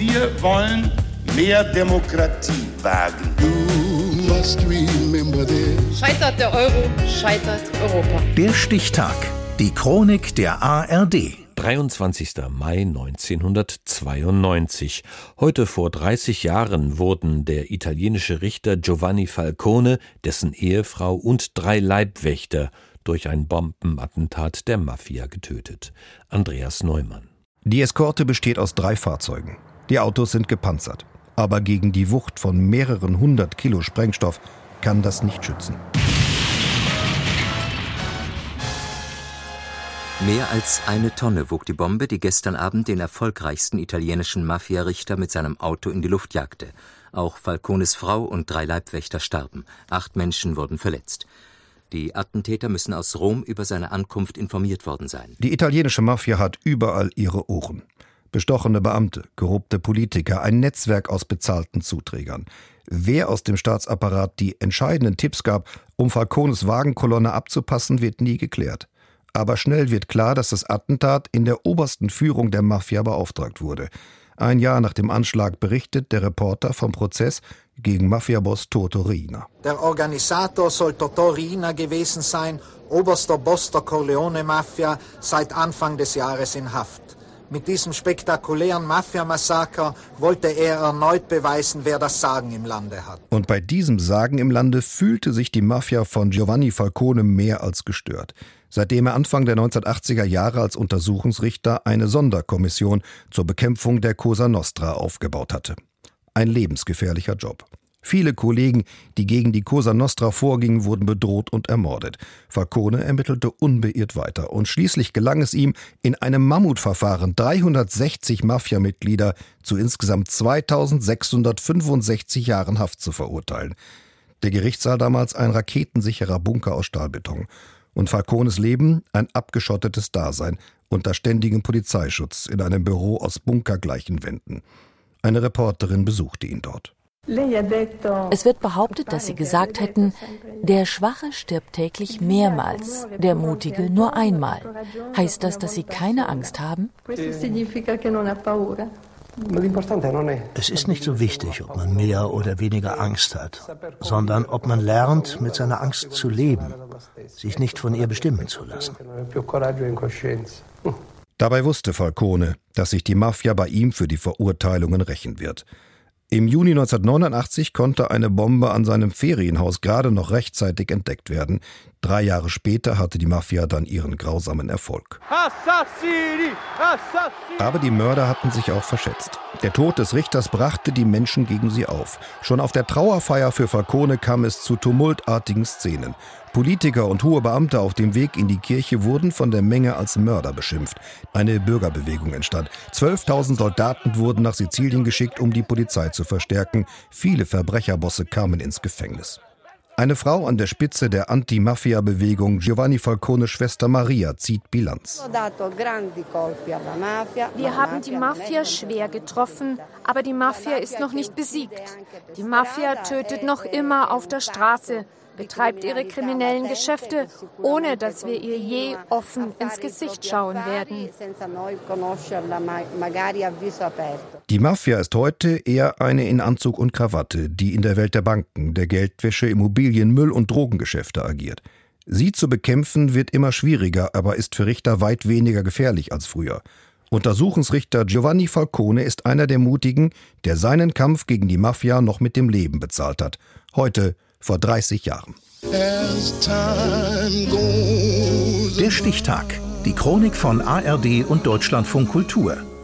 Wir wollen mehr Demokratie wagen. Scheitert der Euro, scheitert Europa. Der Stichtag. Die Chronik der ARD. 23. Mai 1992. Heute vor 30 Jahren wurden der italienische Richter Giovanni Falcone, dessen Ehefrau und drei Leibwächter durch ein Bombenattentat der Mafia getötet. Andreas Neumann. Die Eskorte besteht aus drei Fahrzeugen. Die Autos sind gepanzert. Aber gegen die Wucht von mehreren hundert Kilo Sprengstoff kann das nicht schützen. Mehr als eine Tonne wog die Bombe, die gestern Abend den erfolgreichsten italienischen Mafia-Richter mit seinem Auto in die Luft jagte. Auch Falcones Frau und drei Leibwächter starben. Acht Menschen wurden verletzt. Die Attentäter müssen aus Rom über seine Ankunft informiert worden sein. Die italienische Mafia hat überall ihre Ohren. Bestochene Beamte, korrupte Politiker, ein Netzwerk aus bezahlten Zuträgern. Wer aus dem Staatsapparat die entscheidenden Tipps gab, um Falcones Wagenkolonne abzupassen, wird nie geklärt. Aber schnell wird klar, dass das Attentat in der obersten Führung der Mafia beauftragt wurde. Ein Jahr nach dem Anschlag berichtet der Reporter vom Prozess gegen Mafiaboss Toto Rina. Der Organisator soll Toto Rina gewesen sein, oberster Boss der Corleone-Mafia, seit Anfang des Jahres in Haft. Mit diesem spektakulären Mafia-Massaker wollte er erneut beweisen, wer das Sagen im Lande hat. Und bei diesem Sagen im Lande fühlte sich die Mafia von Giovanni Falcone mehr als gestört seitdem er Anfang der 1980er Jahre als Untersuchungsrichter eine Sonderkommission zur Bekämpfung der Cosa Nostra aufgebaut hatte. Ein lebensgefährlicher Job. Viele Kollegen, die gegen die Cosa Nostra vorgingen, wurden bedroht und ermordet. Falcone ermittelte unbeirrt weiter und schließlich gelang es ihm, in einem Mammutverfahren 360 Mafiamitglieder zu insgesamt 2665 Jahren Haft zu verurteilen. Der Gerichtssaal damals ein raketensicherer Bunker aus Stahlbeton. Und Falcones Leben ein abgeschottetes Dasein unter ständigem Polizeischutz in einem Büro aus bunkergleichen Wänden. Eine Reporterin besuchte ihn dort. Es wird behauptet, dass Sie gesagt hätten, der Schwache stirbt täglich mehrmals, der Mutige nur einmal. Heißt das, dass Sie keine Angst haben? Es ist nicht so wichtig, ob man mehr oder weniger Angst hat, sondern ob man lernt, mit seiner Angst zu leben, sich nicht von ihr bestimmen zu lassen. Dabei wusste Falcone, dass sich die Mafia bei ihm für die Verurteilungen rächen wird. Im Juni 1989 konnte eine Bombe an seinem Ferienhaus gerade noch rechtzeitig entdeckt werden. Drei Jahre später hatte die Mafia dann ihren grausamen Erfolg. Assassini! Assassini! Aber die Mörder hatten sich auch verschätzt. Der Tod des Richters brachte die Menschen gegen sie auf. Schon auf der Trauerfeier für Falcone kam es zu tumultartigen Szenen. Politiker und hohe Beamte auf dem Weg in die Kirche wurden von der Menge als Mörder beschimpft. Eine Bürgerbewegung entstand. 12.000 Soldaten wurden nach Sizilien geschickt, um die Polizei zu verstärken. Viele Verbrecherbosse kamen ins Gefängnis. Eine Frau an der Spitze der Anti-Mafia-Bewegung, Giovanni Falcones Schwester Maria, zieht Bilanz. Wir haben die Mafia schwer getroffen, aber die Mafia ist noch nicht besiegt. Die Mafia tötet noch immer auf der Straße betreibt ihre kriminellen Geschäfte, ohne dass wir ihr je offen ins Gesicht schauen werden. Die Mafia ist heute eher eine in Anzug und Krawatte, die in der Welt der Banken, der Geldwäsche, Immobilien, Müll und Drogengeschäfte agiert. Sie zu bekämpfen wird immer schwieriger, aber ist für Richter weit weniger gefährlich als früher. Untersuchungsrichter Giovanni Falcone ist einer der Mutigen, der seinen Kampf gegen die Mafia noch mit dem Leben bezahlt hat. Heute vor 30 Jahren. Der Stichtag. Die Chronik von ARD und Deutschlandfunk Kultur.